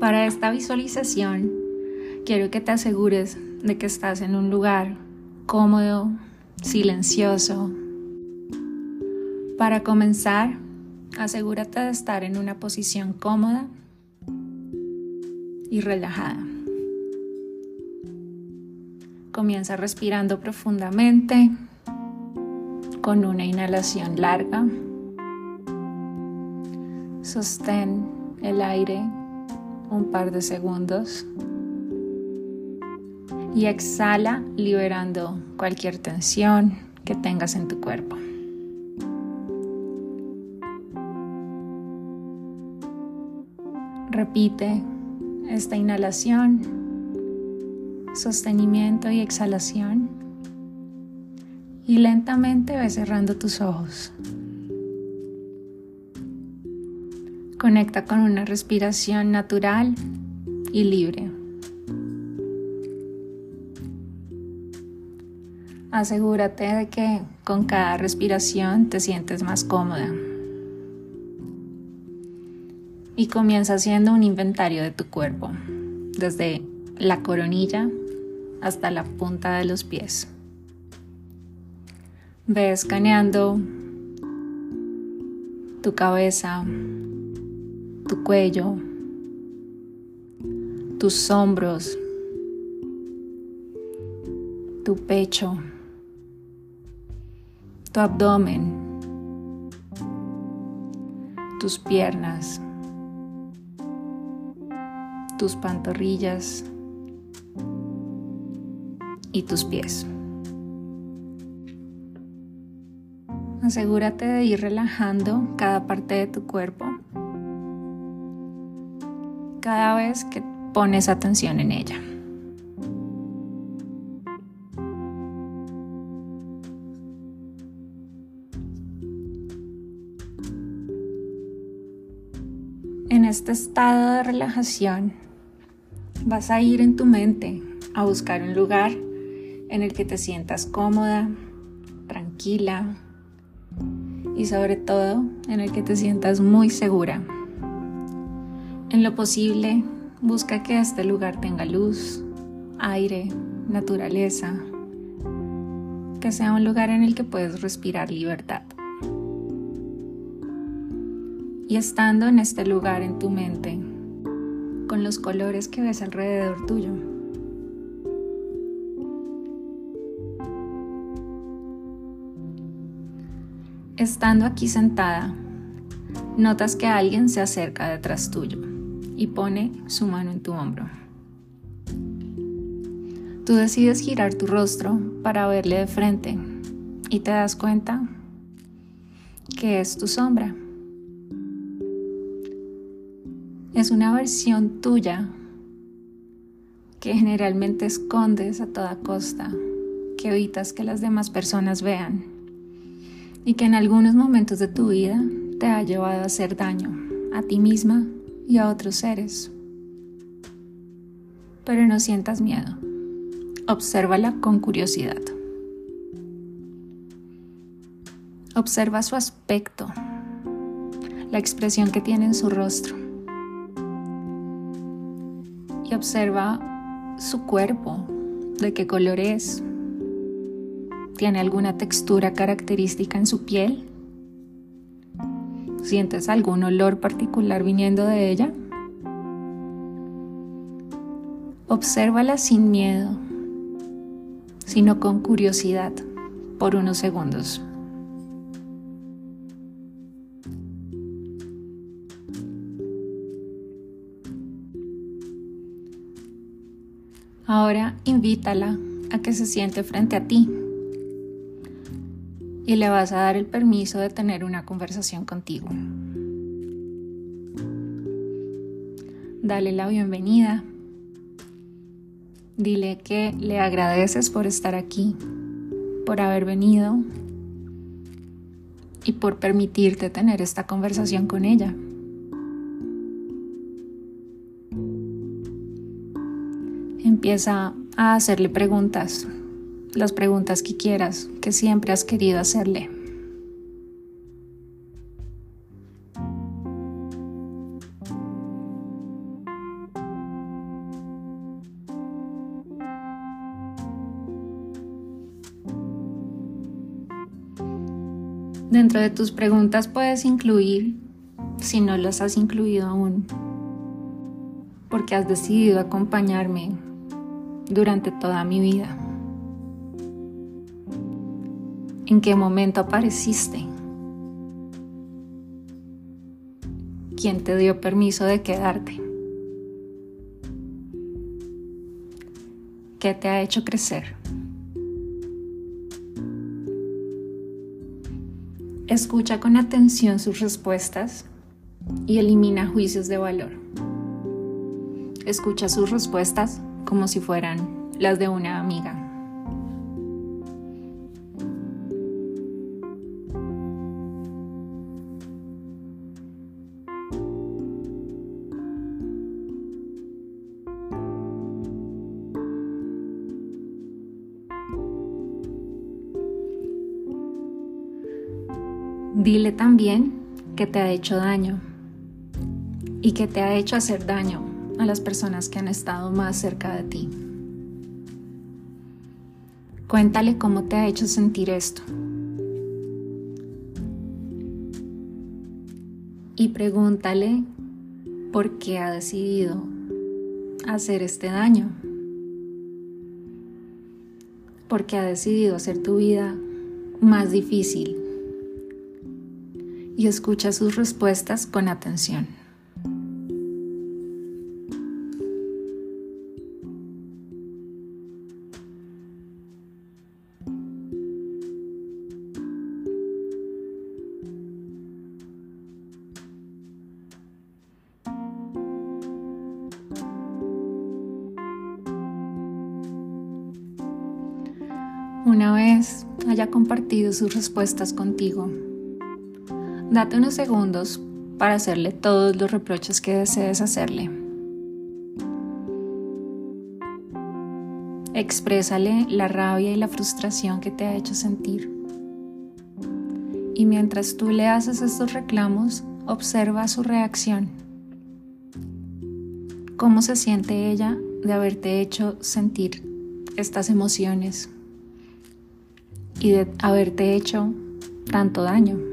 Para esta visualización, quiero que te asegures de que estás en un lugar cómodo, silencioso. Para comenzar, asegúrate de estar en una posición cómoda y relajada. Comienza respirando profundamente con una inhalación larga. Sostén el aire un par de segundos y exhala liberando cualquier tensión que tengas en tu cuerpo. Repite esta inhalación, sostenimiento y exhalación y lentamente ve cerrando tus ojos. Conecta con una respiración natural y libre. Asegúrate de que con cada respiración te sientes más cómoda. Y comienza haciendo un inventario de tu cuerpo, desde la coronilla hasta la punta de los pies. Ve escaneando tu cabeza, tu cuello, tus hombros, tu pecho, tu abdomen, tus piernas, tus pantorrillas y tus pies. Asegúrate de ir relajando cada parte de tu cuerpo cada vez que pones atención en ella. En este estado de relajación vas a ir en tu mente a buscar un lugar en el que te sientas cómoda, tranquila y sobre todo en el que te sientas muy segura. En lo posible, busca que este lugar tenga luz, aire, naturaleza, que sea un lugar en el que puedes respirar libertad. Y estando en este lugar en tu mente, con los colores que ves alrededor tuyo, estando aquí sentada, notas que alguien se acerca detrás tuyo y pone su mano en tu hombro. Tú decides girar tu rostro para verle de frente y te das cuenta que es tu sombra. Es una versión tuya que generalmente escondes a toda costa, que evitas que las demás personas vean y que en algunos momentos de tu vida te ha llevado a hacer daño a ti misma y a otros seres. Pero no sientas miedo. Obsérvala con curiosidad. Observa su aspecto, la expresión que tiene en su rostro. Y observa su cuerpo, de qué color es. ¿Tiene alguna textura característica en su piel? ¿Sientes algún olor particular viniendo de ella? Obsérvala sin miedo, sino con curiosidad por unos segundos. Ahora invítala a que se siente frente a ti y le vas a dar el permiso de tener una conversación contigo. Dale la bienvenida. Dile que le agradeces por estar aquí, por haber venido y por permitirte tener esta conversación con ella. Empieza a hacerle preguntas las preguntas que quieras, que siempre has querido hacerle. Dentro de tus preguntas puedes incluir, si no las has incluido aún, porque has decidido acompañarme durante toda mi vida. ¿En qué momento apareciste? ¿Quién te dio permiso de quedarte? ¿Qué te ha hecho crecer? Escucha con atención sus respuestas y elimina juicios de valor. Escucha sus respuestas como si fueran las de una amiga. Dile también que te ha hecho daño y que te ha hecho hacer daño a las personas que han estado más cerca de ti. Cuéntale cómo te ha hecho sentir esto. Y pregúntale por qué ha decidido hacer este daño. ¿Por qué ha decidido hacer tu vida más difícil y escucha sus respuestas con atención. Una vez haya compartido sus respuestas contigo, Date unos segundos para hacerle todos los reproches que desees hacerle. Exprésale la rabia y la frustración que te ha hecho sentir. Y mientras tú le haces estos reclamos, observa su reacción. ¿Cómo se siente ella de haberte hecho sentir estas emociones y de haberte hecho tanto daño?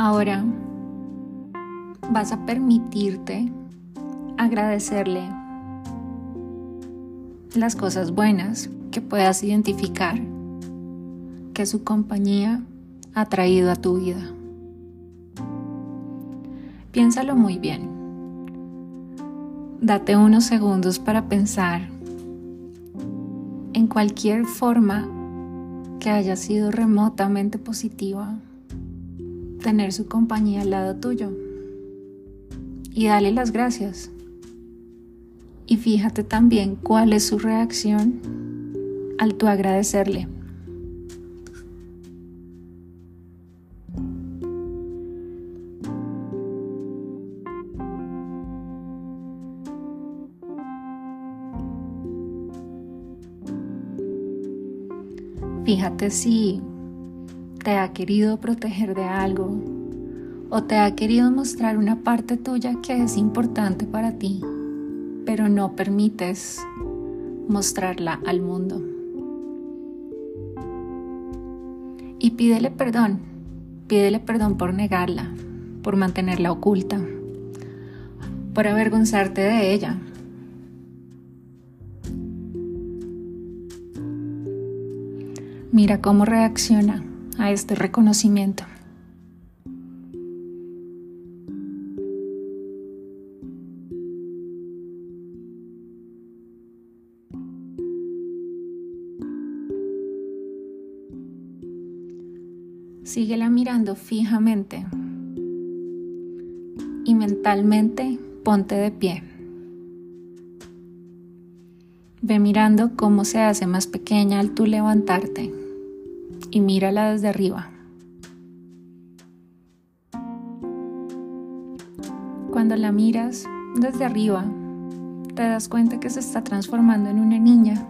Ahora vas a permitirte agradecerle las cosas buenas que puedas identificar que su compañía ha traído a tu vida. Piénsalo muy bien. Date unos segundos para pensar en cualquier forma que haya sido remotamente positiva tener su compañía al lado tuyo. Y dale las gracias. Y fíjate también cuál es su reacción al tu agradecerle. Fíjate si te ha querido proteger de algo o te ha querido mostrar una parte tuya que es importante para ti, pero no permites mostrarla al mundo. Y pídele perdón, pídele perdón por negarla, por mantenerla oculta, por avergonzarte de ella. Mira cómo reacciona a este reconocimiento. Síguela mirando fijamente y mentalmente ponte de pie. Ve mirando cómo se hace más pequeña al tú levantarte y mírala desde arriba. Cuando la miras desde arriba, te das cuenta que se está transformando en una niña,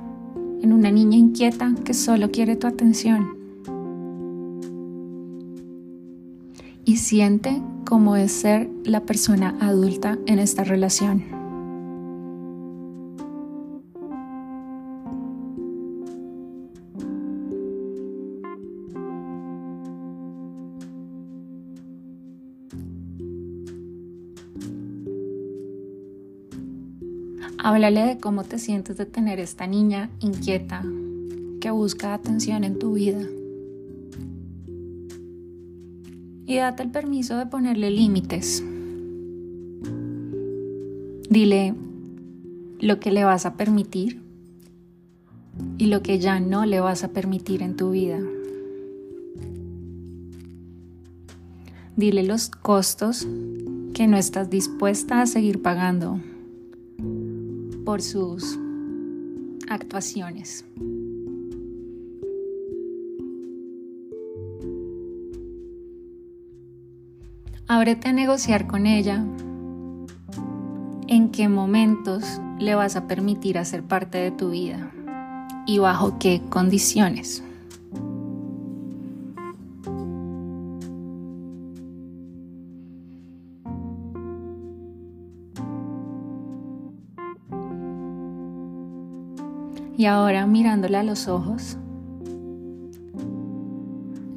en una niña inquieta que solo quiere tu atención. Y siente cómo es ser la persona adulta en esta relación. Háblale de cómo te sientes de tener esta niña inquieta que busca atención en tu vida. Y date el permiso de ponerle límites. Dile lo que le vas a permitir y lo que ya no le vas a permitir en tu vida. Dile los costos que no estás dispuesta a seguir pagando por sus actuaciones. Ábrete a negociar con ella en qué momentos le vas a permitir hacer parte de tu vida y bajo qué condiciones. Y ahora mirándole a los ojos,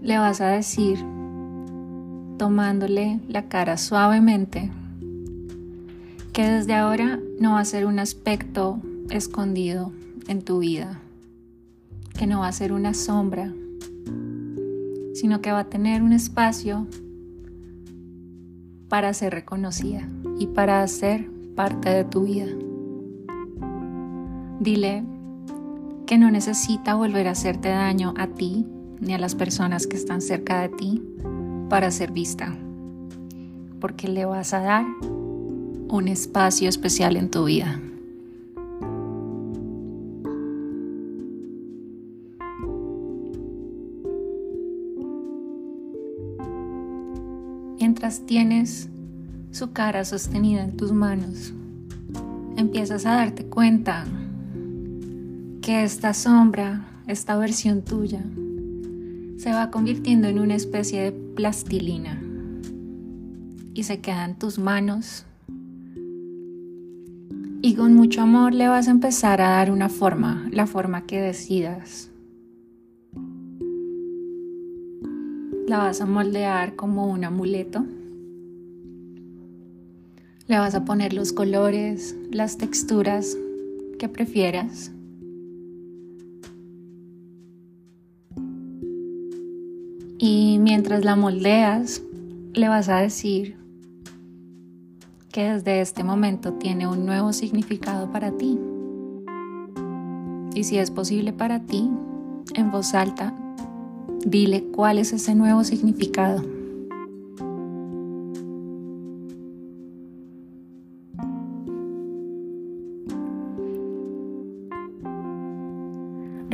le vas a decir, tomándole la cara suavemente, que desde ahora no va a ser un aspecto escondido en tu vida, que no va a ser una sombra, sino que va a tener un espacio para ser reconocida y para ser parte de tu vida. Dile, que no necesita volver a hacerte daño a ti ni a las personas que están cerca de ti para ser vista, porque le vas a dar un espacio especial en tu vida. Mientras tienes su cara sostenida en tus manos, empiezas a darte cuenta que esta sombra, esta versión tuya, se va convirtiendo en una especie de plastilina y se queda en tus manos. Y con mucho amor le vas a empezar a dar una forma, la forma que decidas. La vas a moldear como un amuleto. Le vas a poner los colores, las texturas que prefieras. Y mientras la moldeas, le vas a decir que desde este momento tiene un nuevo significado para ti. Y si es posible para ti, en voz alta, dile cuál es ese nuevo significado.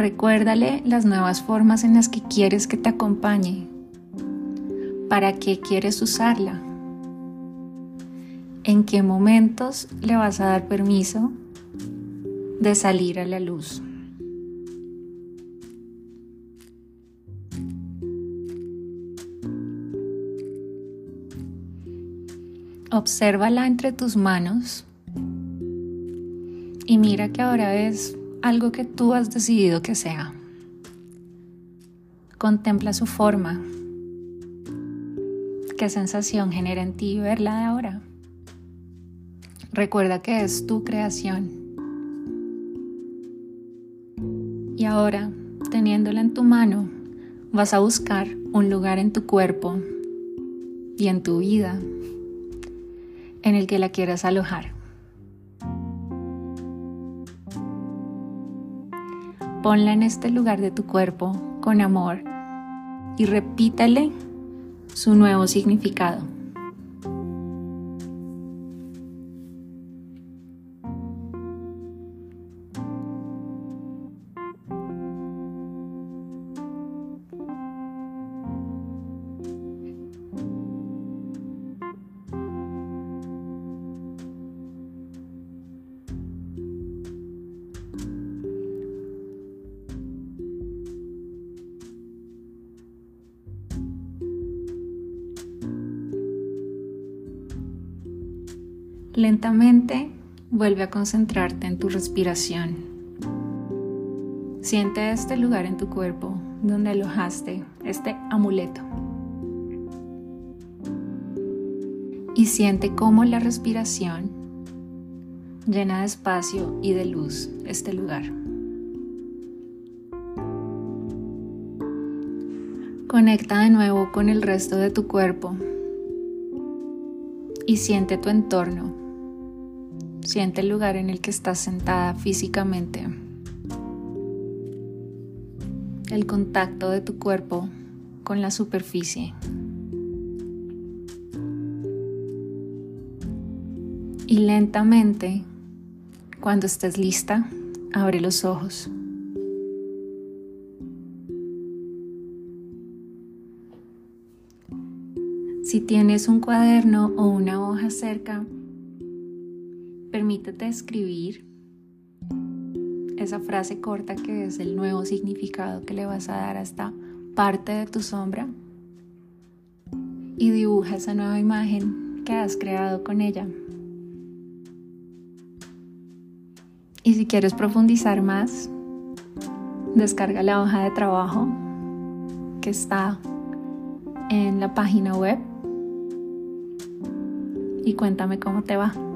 Recuérdale las nuevas formas en las que quieres que te acompañe. ¿Para qué quieres usarla? ¿En qué momentos le vas a dar permiso de salir a la luz? Obsérvala entre tus manos y mira que ahora es algo que tú has decidido que sea. Contempla su forma. ¿Qué sensación genera en ti verla de ahora? Recuerda que es tu creación. Y ahora, teniéndola en tu mano, vas a buscar un lugar en tu cuerpo y en tu vida en el que la quieras alojar. Ponla en este lugar de tu cuerpo con amor y repítale su nuevo significado. Lentamente vuelve a concentrarte en tu respiración. Siente este lugar en tu cuerpo donde alojaste este amuleto. Y siente cómo la respiración llena de espacio y de luz este lugar. Conecta de nuevo con el resto de tu cuerpo y siente tu entorno. Siente el lugar en el que estás sentada físicamente. El contacto de tu cuerpo con la superficie. Y lentamente, cuando estés lista, abre los ojos. Si tienes un cuaderno o una hoja cerca, permítete escribir esa frase corta que es el nuevo significado que le vas a dar a esta parte de tu sombra y dibuja esa nueva imagen que has creado con ella. Y si quieres profundizar más, descarga la hoja de trabajo que está en la página web y cuéntame cómo te va.